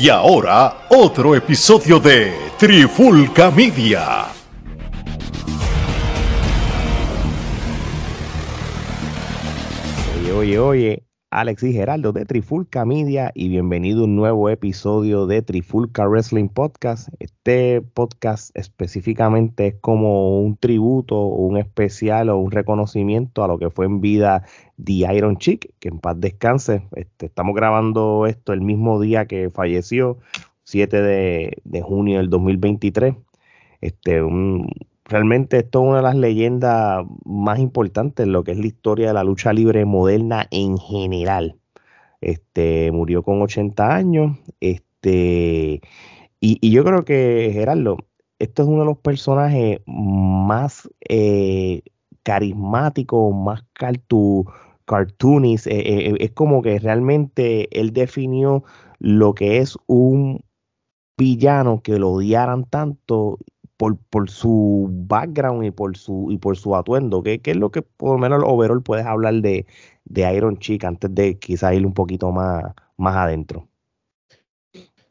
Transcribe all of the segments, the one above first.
Y ahora, otro episodio de Trifulca Media. Oye, oye, oye, Alex y Geraldo de Trifulca Media y bienvenido a un nuevo episodio de Trifulca Wrestling Podcast. Este podcast específicamente es como un tributo, un especial o un reconocimiento a lo que fue en vida The Iron Chick, que en paz descanse. Este, estamos grabando esto el mismo día que falleció, 7 de, de junio del 2023. Este, un, realmente esto es una de las leyendas más importantes en lo que es la historia de la lucha libre moderna en general. Este, murió con 80 años. Este, y, yo creo que, Gerardo, esto es uno de los personajes más eh, carismáticos, más cartu, cartoonies. Eh, eh, es como que realmente él definió lo que es un villano que lo odiaran tanto por, por su background y por su, y por su atuendo. ¿Qué, ¿Qué, es lo que por lo menos overall puedes hablar de, de Iron Chick antes de quizá ir un poquito más, más adentro?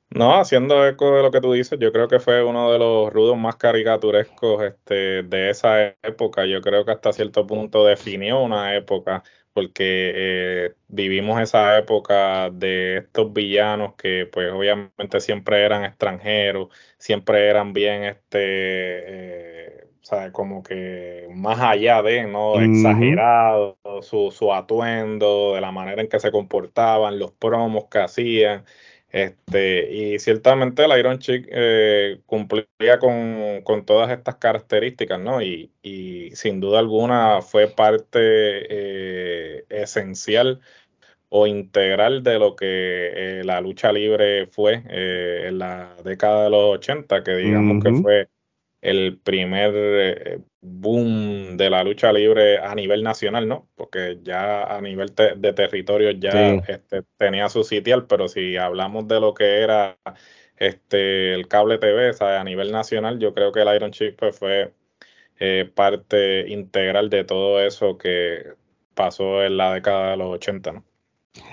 No, haciendo eco de lo que tú dices, yo creo que fue uno de los rudos más caricaturescos este, de esa época. Yo creo que hasta cierto punto definió una época porque eh, vivimos esa época de estos villanos que pues obviamente siempre eran extranjeros, siempre eran bien este, eh, como que más allá de, ¿no? Exagerado, su, su atuendo, de la manera en que se comportaban, los promos que hacían. Este, y ciertamente el Iron Chick eh, cumplía con, todas estas características, ¿no? Y, sin duda alguna fue parte eh, esencial o integral de lo que eh, la lucha libre fue en la década de los 80, que digamos que fue el primer eh, boom de la lucha libre a nivel nacional, ¿no? Porque ya a nivel de territorio ya este, tenía su sitial, pero si hablamos de lo que era este el cable TV, a nivel nacional, yo creo que el Iron Chip pues, fue eh, parte integral de todo eso que pasó en la década de los 80, ¿no?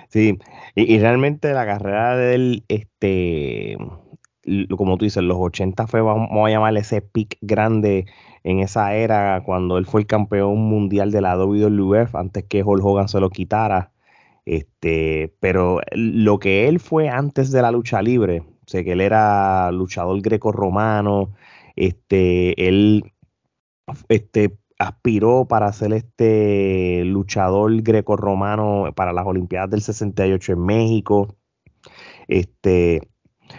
Sí, y, y realmente la carrera del este como tú dices, los 80 fue, vamos a llamarle ese pick grande en esa era cuando él fue el campeón mundial de la WWF antes que Hulk Hogan se lo quitara. Este, pero lo que él fue antes de la lucha libre, sé que él era luchador greco-romano, este, él este, aspiró para ser este luchador greco-romano para las Olimpiadas del 68 en México. Este,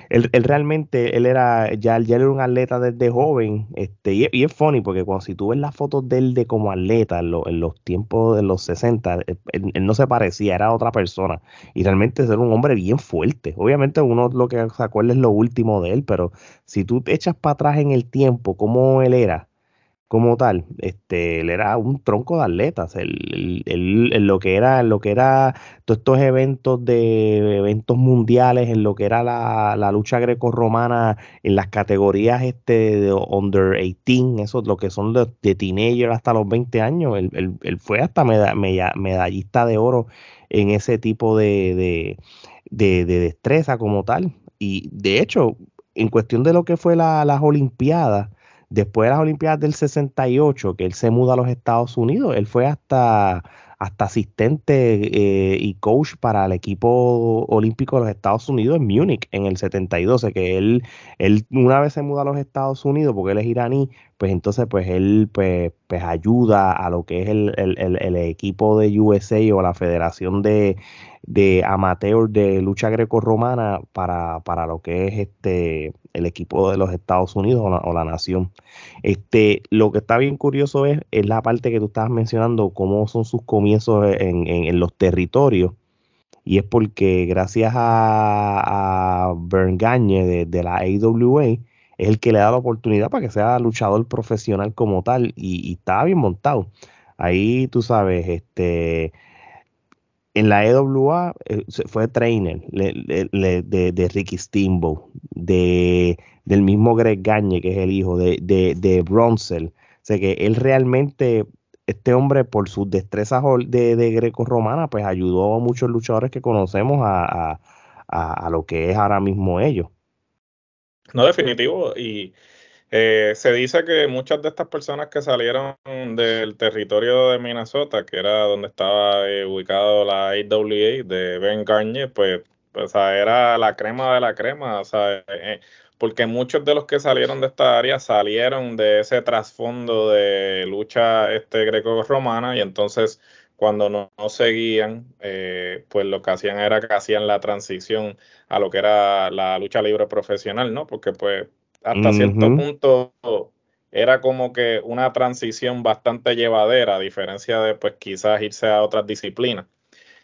él, realmente, él era, ya, ya era un atleta desde joven, este, y, es funny porque cuando si tú ves las fotos de él de como atleta en, los tiempos de los 60, eh, él, no se parecía, era otra persona, y realmente era un hombre bien fuerte. Obviamente uno lo que se acuerda es lo último de él, pero si tú te echas para atrás en el tiempo, como él era, como tal, este, él era un tronco de atletas, él, lo que era, lo que era todos estos eventos de eventos mundiales, en lo que era la, la lucha greco-romana, en las categorías este de under 18, eso lo que son de, de teenager hasta los 20 años, él, fue hasta medallista de oro en ese tipo de, de, destreza como tal. Y de hecho, en cuestión de lo que fue la, las Olimpiadas, Después de las Olimpiadas del 68, que él se muda a los Estados Unidos, él fue hasta, hasta asistente eh, y coach para el equipo olímpico de los Estados Unidos en Múnich en el 72. que él, él una vez se muda a los Estados Unidos, porque él es iraní, pues entonces pues él pues, pues ayuda a lo que es el, el equipo de USA o la Federación de, de amateur de lucha greco-romana para, para, lo que es este el equipo de los Estados Unidos o la, nación. Este, lo que está bien curioso es, es, la parte que tú estabas mencionando, cómo son sus comienzos en, en, los territorios. Y es porque gracias a, a Bern Gagne de, de, la AWA, es el que le da la oportunidad para que sea luchador profesional como tal. Y, y estaba bien montado. Ahí tú sabes, este en la EWA eh, fue trainer de, Ricky Steamboat, de, del mismo Greg Gagne, que es el hijo de, de, de sea que él realmente, este hombre, por sus destrezas de, greco-romana, pues ayudó a muchos luchadores que conocemos a, a, lo que es ahora mismo ellos. No, definitivo. Y eh, se dice que muchas de estas personas que salieron del territorio de Minnesota, que era donde estaba eh, ubicado la AWA de Ben Garnier, pues, pues era la crema de la crema. O sea, eh, porque muchos de los que salieron de esta área salieron de ese trasfondo de lucha este greco-romana y entonces cuando no, seguían, eh, pues lo que hacían era que hacían la transición a lo que era la lucha libre profesional, ¿no? Porque pues hasta cierto punto era como que una transición bastante llevadera, a diferencia de pues quizás irse a otras disciplinas.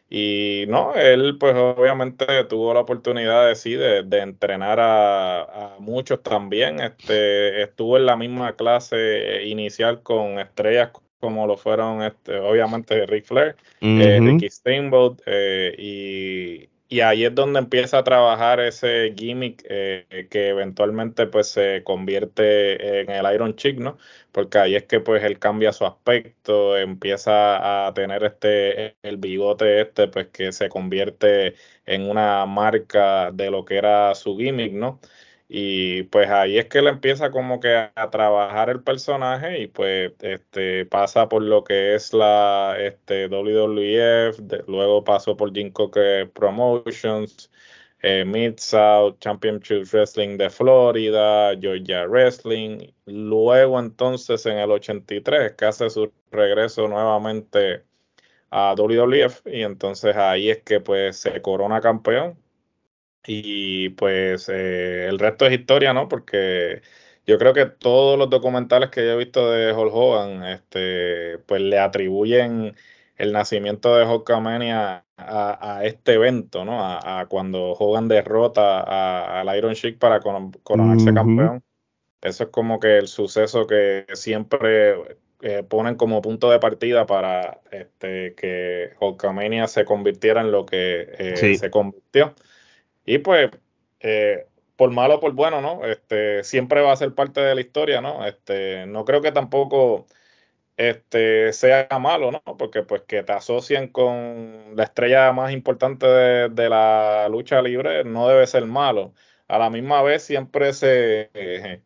Y no, él pues obviamente tuvo la oportunidad de sí, de, entrenar a, muchos también. Este, estuvo en la misma clase inicial con estrellas como lo fueron este, obviamente Ric Flair, eh, Ricky Steamboat, eh, y, y, ahí es donde empieza a trabajar ese gimmick eh, que eventualmente pues se convierte en el Iron Chick, ¿no? Porque ahí es que pues él cambia su aspecto, empieza a tener este, el bigote este, pues que se convierte en una marca de lo que era su gimmick, ¿no? Y pues ahí es que él empieza como que a, trabajar el personaje y pues este pasa por lo que es la este WWF, luego pasó por Jim Cocker Promotions, eh, Mid South Championship Wrestling de Florida, Georgia Wrestling, luego entonces en el 83 que hace su regreso nuevamente a WWF y entonces ahí es que pues se corona campeón y pues eh, el resto es historia, ¿no? Porque yo creo que todos los documentales que yo he visto de Hulk Hogan, este, pues le atribuyen el nacimiento de Hulkamania a, a este evento, ¿no? A, cuando Hogan derrota al Iron Sheik para coronarse campeón. Eso es como que el suceso que siempre eh, ponen como punto de partida para este, que Hulkamania se convirtiera en lo que eh, se convirtió. Y pues, eh, por malo o por bueno, ¿no? Este, siempre va a ser parte de la historia, ¿no? Este, no creo que tampoco este, sea malo, ¿no? Porque pues que te asocien con la estrella más importante de, la lucha libre no debe ser malo. A la misma vez siempre se,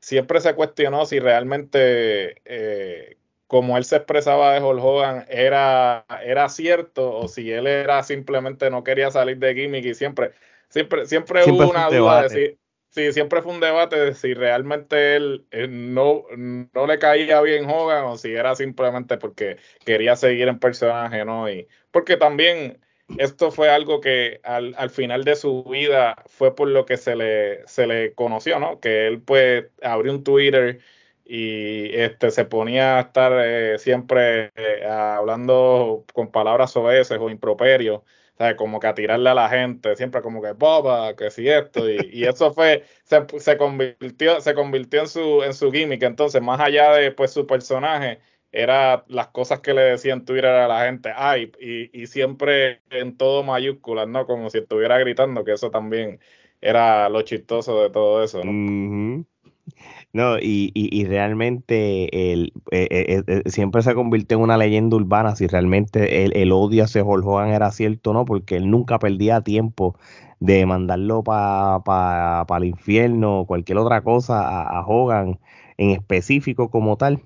siempre se cuestionó si realmente eh, como él se expresaba de Hulk Hogan era, era cierto o si él era simplemente no quería salir de gimmick y siempre, siempre, siempre, hubo una duda de si, sí, siempre fue un debate de si realmente él, no, no le caía bien Hogan o si era simplemente porque quería seguir en personaje, ¿no? Y porque también esto fue algo que al, al, final de su vida fue por lo que se le, se le conoció, ¿no? Que él pues abrió un Twitter y este se ponía a estar eh, siempre eh, hablando con palabras soeces o improperios, ¿sabes? como que a tirarle a la gente, siempre como que boba, que si esto, y, y eso fue, se, se, convirtió, se convirtió en su, en su gimmick, entonces más allá de pues su personaje, era las cosas que le decían Twitter a la gente, ay, y, y siempre en todo mayúsculas, ¿no? Como si estuviera gritando, que eso también era lo chistoso de todo eso, ¿no? No, y, y, realmente el, eh, eh, eh, siempre se convirtió en una leyenda urbana si realmente el, odio hacia Hulk Hogan era cierto no, porque él nunca perdía tiempo de mandarlo para pa, el infierno o cualquier otra cosa a, Hogan en específico como tal.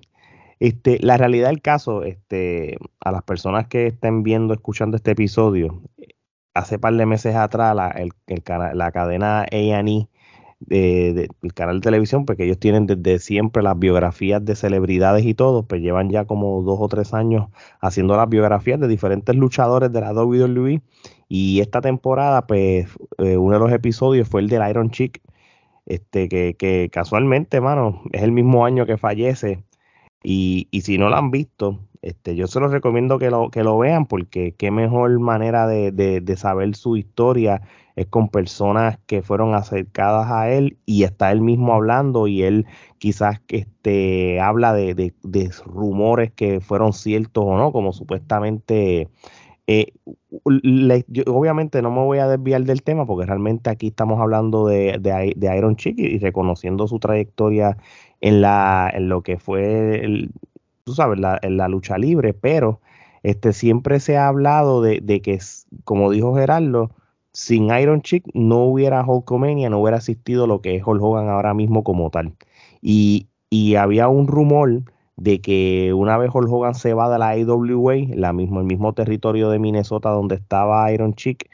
Este, la realidad del caso, este, a las personas que estén viendo, escuchando este episodio, hace par de meses atrás la, el, la cadena A&E del canal de televisión, porque ellos tienen desde siempre las biografías de celebridades y todo, pues llevan ya como dos o tres años haciendo las biografías de diferentes luchadores de la WWE. Y esta temporada, pues, eh, uno de los episodios fue el del Iron Chick, este, que, que casualmente, mano, es el mismo año que fallece. Y, y si no lo han visto, este, yo se los recomiendo que lo, que lo vean porque qué mejor manera de, de, de saber su historia es con personas que fueron acercadas a él y está él mismo hablando y él quizás este, habla de, de, rumores que fueron ciertos o no, como supuestamente... Eh, obviamente no me voy a desviar del tema porque realmente aquí estamos hablando de, de, Iron Chick y reconociendo su trayectoria en, la, en lo que fue, tú sabes, la, en la lucha libre, pero este, siempre se ha hablado de, de que, como dijo Gerardo, sin Iron Chick no hubiera Hulkamania, no hubiera existido lo que es Hulk Hogan ahora mismo como tal. Y, y había un rumor de que una vez Hulk Hogan se va de la AWA, la mismo, el mismo territorio de Minnesota donde estaba Iron Chick,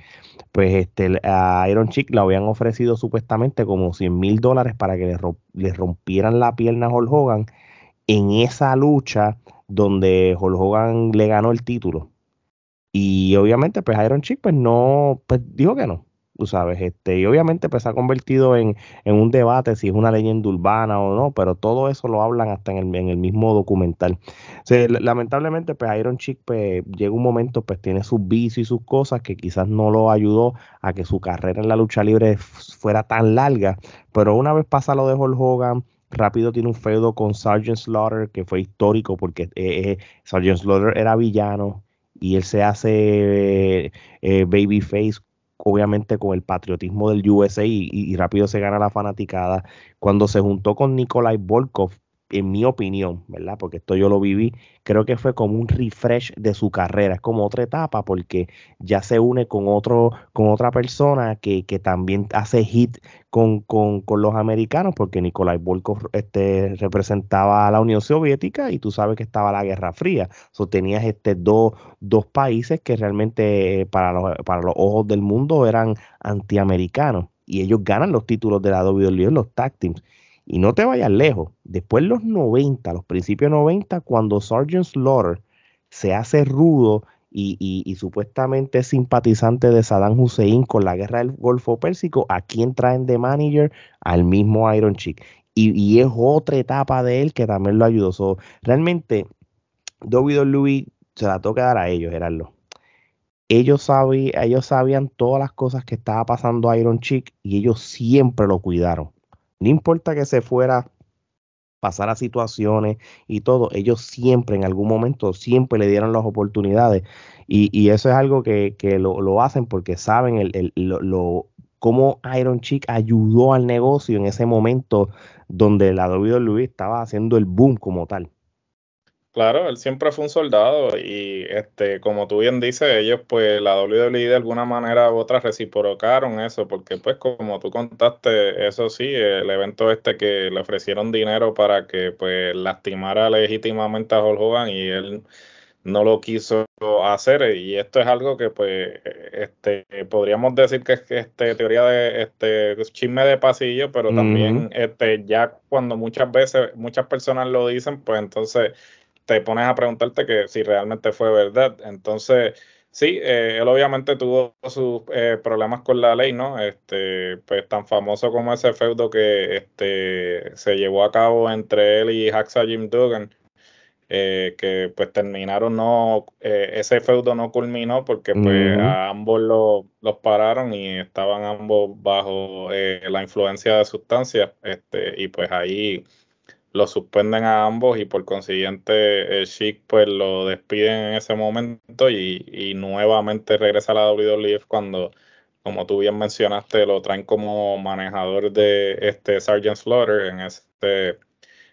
pues este, a Iron Chick le habían ofrecido supuestamente como 100 mil dólares para que le, rompieran la pierna a Hulk Hogan en esa lucha donde Hulk Hogan le ganó el título. Y obviamente, pues Iron Chick, pues no, pues dijo que no tú sabes, este, y obviamente pues se ha convertido en, un debate si es una leyenda urbana o no, pero todo eso lo hablan hasta en el, en el mismo documental. lamentablemente pues Iron Chick pues llega un momento pues tiene sus vicios y sus cosas que quizás no lo ayudó a que su carrera en la lucha libre fuera tan larga, pero una vez pasa lo de Hulk Hogan, rápido tiene un feudo con Sergeant Slaughter que fue histórico porque eh, eh Sergeant Slaughter era villano y él se hace eh, babyface obviamente con el patriotismo del USA y, rápido se gana la fanaticada. Cuando se juntó con Nikolai Volkov, en mi opinión, ¿verdad? Porque esto yo lo viví, creo que fue como un refresh de su carrera, es como otra etapa porque ya se une con otro, con otra persona que, que también hace hit con, con, con, los americanos, porque Nikolai Volkov este, representaba a la Unión Soviética y tú sabes que estaba la Guerra Fría. So, tenías este, dos, dos países que realmente eh, para los, para los ojos del mundo eran antiamericanos y ellos ganan los títulos de la WWE los tag teams. Y no te vayas lejos. Después los 90, los principios 90, cuando Sergeant Slaughter se hace rudo y, supuestamente simpatizante de Saddam Hussein con la guerra del Golfo Pérsico, ¿a quién traen de manager? Al mismo Iron Chick. Y, es otra etapa de él que también lo ayudó. realmente, WWE se la toca dar a ellos, Gerardo. Ellos, ellos sabían todas las cosas que estaba pasando a Iron Chick y ellos siempre lo cuidaron no importa que se fuera, pasar a situaciones y todo, ellos siempre, en algún momento, siempre le dieron las oportunidades. Y, eso es algo que, lo, hacen porque saben el, lo, cómo Iron Chick ayudó al negocio en ese momento donde la WWE estaba haciendo el boom como tal. Claro, él siempre fue un soldado y este, como tú bien dices, ellos pues la WWE de alguna manera u otra reciprocaron eso, porque pues como tú contaste, eso sí, el evento este que le ofrecieron dinero para que pues lastimara legítimamente a Hulk Hogan y él no lo quiso hacer y esto es algo que pues este podríamos decir que es este teoría de este chisme de pasillo, pero también este ya cuando muchas veces muchas personas lo dicen, pues entonces te pones a preguntarte que si realmente fue verdad. Entonces, sí, eh, él obviamente tuvo sus eh, problemas con la ley, ¿no? Este, pues tan famoso como ese feudo que este, se llevó a cabo entre él y Haxa Jim Duggan. Eh, que pues terminaron no ese feudo no culminó porque pues a ambos los pararon y estaban ambos bajo la influencia de sustancias este y pues ahí lo suspenden a ambos y por consiguiente el Chic pues lo despiden en ese momento y, nuevamente regresa a la WWE cuando, como tú bien mencionaste, lo traen como manejador de este Sergeant Slaughter en este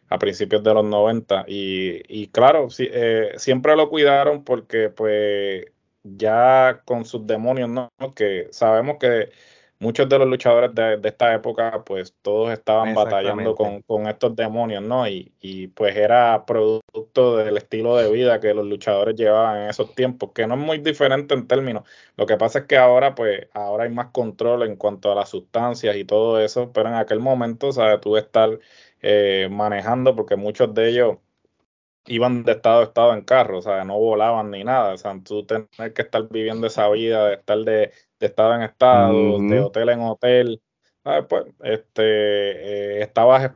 a principios de los 90 y, y claro, eh, siempre lo cuidaron porque pues ya con sus demonios, ¿no? Que sabemos que muchos de los luchadores de, esta época, pues todos estaban batallando con, estos demonios, ¿no? Y, y, pues era producto del estilo de vida que los luchadores llevaban en esos tiempos, que no es muy diferente en términos. Lo que pasa es que ahora, pues, ahora hay más control en cuanto a las sustancias y todo eso, pero en aquel momento, ¿sabes? Tú estar eh, manejando, porque muchos de ellos iban de estado a estado en carro, o sea, no volaban ni nada, o sea, tú tener que estar viviendo esa vida, de estar de de estado en estado, de hotel en hotel, pues este, eh, estabas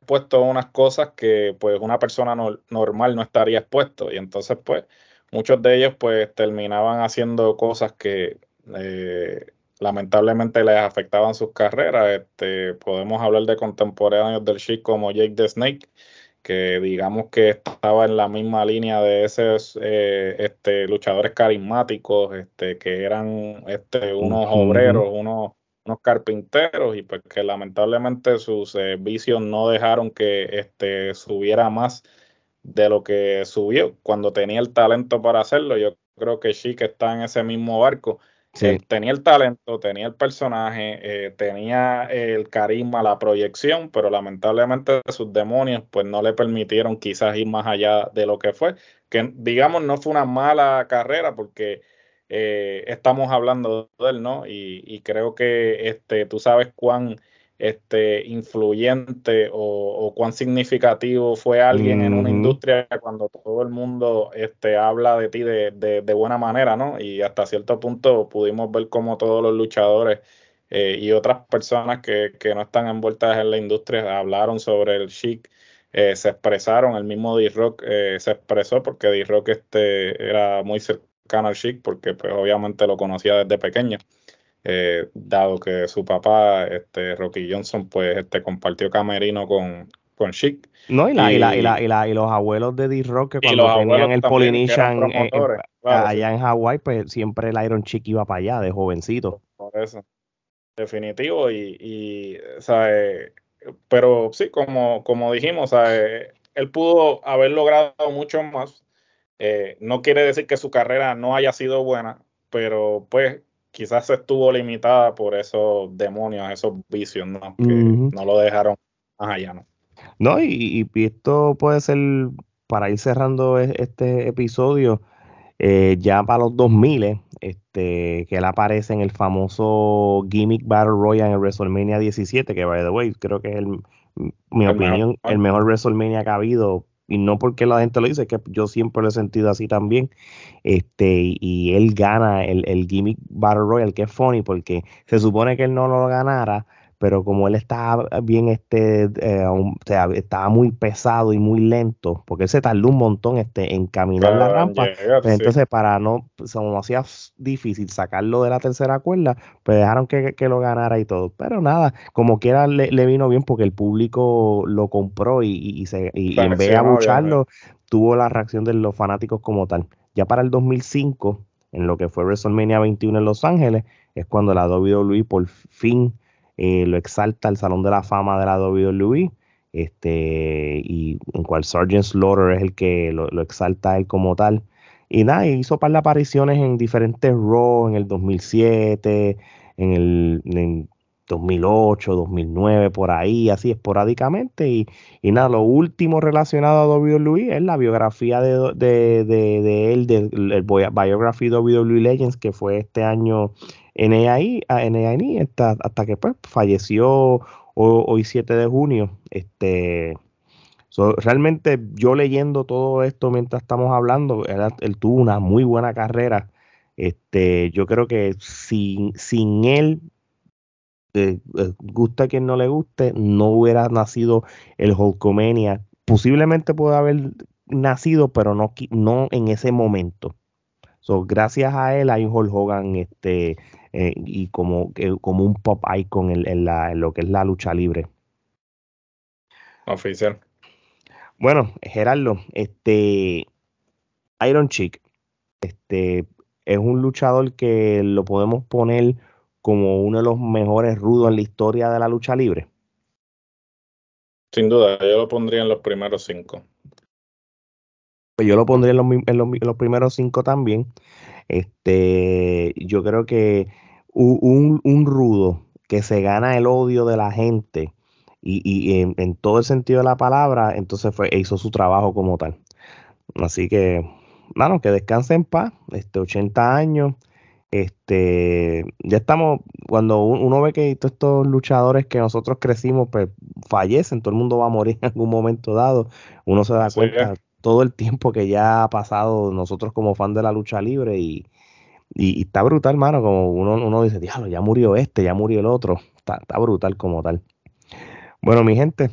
expuesto a unas cosas que pues una persona normal no estaría expuesto. Y entonces pues muchos de ellos pues terminaban haciendo cosas que eh, lamentablemente les afectaban sus carreras. Este, podemos hablar de contemporáneos del Chic como Jake the Snake, que digamos que estaba en la misma línea de esos eh, este, luchadores carismáticos, este, que eran este, unos obreros, unos, unos carpinteros, y pues que lamentablemente sus eh, vicios no dejaron que este, subiera más de lo que subió cuando tenía el talento para hacerlo. Yo creo que Chic está en ese mismo barco. Tenía el talento, tenía el personaje, eh, tenía el carisma, la proyección, pero lamentablemente sus demonios pues no le permitieron quizás ir más allá de lo que fue, que digamos no fue una mala carrera porque eh, estamos hablando de él, ¿no? Y, y, creo que este, tú sabes cuán este, influyente o, cuán significativo fue alguien en una industria cuando todo el mundo este, habla de ti de, de, buena manera, ¿no? Y hasta cierto punto pudimos ver cómo todos los luchadores eh, y otras personas que, que, no están envueltas en la industria hablaron sobre el chic. Eh, se expresaron, el mismo D-Rock eh, se expresó porque D-Rock este, era muy cercano al Chic porque pues obviamente lo conocía desde pequeño. Eh, dado que su papá, este, Rocky Johnson, pues este, compartió camerino con, con Chic. No, y, la, y, la, y, la, y, los abuelos de D-Rock que cuando tenían el Polynesian allá en Hawái, pues siempre el Iron Chic iba para allá de jovencito. Por eso. Definitivo. Y, y pero sí, como, como dijimos, él pudo haber logrado mucho más. Eh, no quiere decir que su carrera no haya sido buena, pero pues quizás estuvo limitada por esos demonios, esos vicios, ¿no? Que no lo dejaron más allá, ¿no? No, y, esto puede ser, para ir cerrando este episodio, eh, ya para los 2000, este, que él aparece en el famoso Gimmick Battle Royale en WrestleMania 17, que by the way, creo que es el, mi opinión, el mejor WrestleMania que ha habido y no porque la gente lo dice, que yo siempre lo he sentido así también. Este, y él gana el, el Gimmick Battle Royale, que es funny, porque se supone que él no lo ganara, pero como él estaba bien, este, eh, o sea, estaba muy pesado y muy lento, porque él se tardó un montón este, en caminar la rampa, pues entonces para no, pues, como hacía difícil sacarlo de la tercera cuerda, pues dejaron que, lo ganara y todo, pero nada, como quiera le, le vino bien porque el público lo compró y, y, se, y, en vez de abucharlo, tuvo la reacción de los fanáticos como tal. Ya para el 2005, en lo que fue WrestleMania 21 en Los Ángeles, es cuando la WWE por fin eh, lo exalta el Salón de la Fama de la WWE, este, y en cual Sergeant Slaughter es el que lo, exalta él como tal. Y nada, hizo par de apariciones en diferentes Raw, en el 2007, en el 2008, 2009, por ahí, así esporádicamente. Y, y nada, lo último relacionado a WWE es la biografía de, de, de, él, del de, Biography WWE Legends, que fue este año en EAI, en hasta, hasta que pues, falleció hoy 7 de junio. Este, realmente yo leyendo todo esto mientras estamos hablando, él, tuvo una muy buena carrera. Este, yo creo que sin, sin él, eh, eh, gusta a quien no le guste, no hubiera nacido el Hulkamania. Posiblemente puede haber nacido, pero no, no en ese momento. So, gracias a él hay un Hulk Hogan este, eh, y como, como un pop icon en, la, lo que es la lucha libre. Oficial. Bueno, Gerardo, este Iron Chick, este es un luchador que lo podemos poner como uno de los mejores rudos en la historia de la lucha libre. Sin duda, yo lo pondría en los primeros cinco. Pues yo lo pondría en los, primeros cinco también. Este, yo creo que un, rudo que se gana el odio de la gente y, en, todo el sentido de la palabra, entonces fue, hizo su trabajo como tal. Así que, bueno, que descanse en paz, este, 80 años. Este, ya estamos, cuando uno ve que todos estos luchadores que nosotros crecimos, pues fallecen, todo el mundo va a morir en algún momento dado, uno se da cuenta todo el tiempo que ya ha pasado nosotros como fan de la lucha libre y, y, está brutal, mano, como uno, uno dice, diablo, ya murió este, ya murió el otro, está, está brutal como tal. Bueno, mi gente,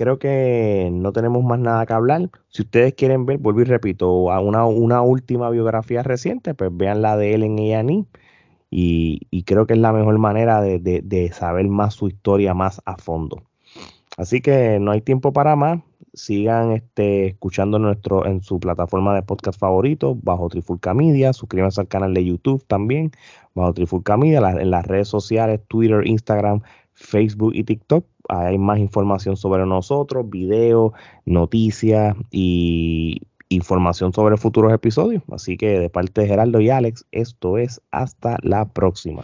creo que no tenemos más nada que hablar. Si ustedes quieren ver, vuelvo y repito, a una, última biografía reciente, pues vean la de él en E! y, creo que es la mejor manera de saber más su historia más a fondo. Así que no hay tiempo para más sigan este, escuchando nuestro en su plataforma de podcast favorito, bajo Trifulca Media, suscríbanse al canal de YouTube también, bajo Trifulca Media, en las redes sociales, Twitter, Instagram, Facebook y TikTok. Hay más información sobre nosotros, videos, noticias y, información sobre futuros episodios. Así que de parte de Geraldo y Alex, esto es hasta la próxima.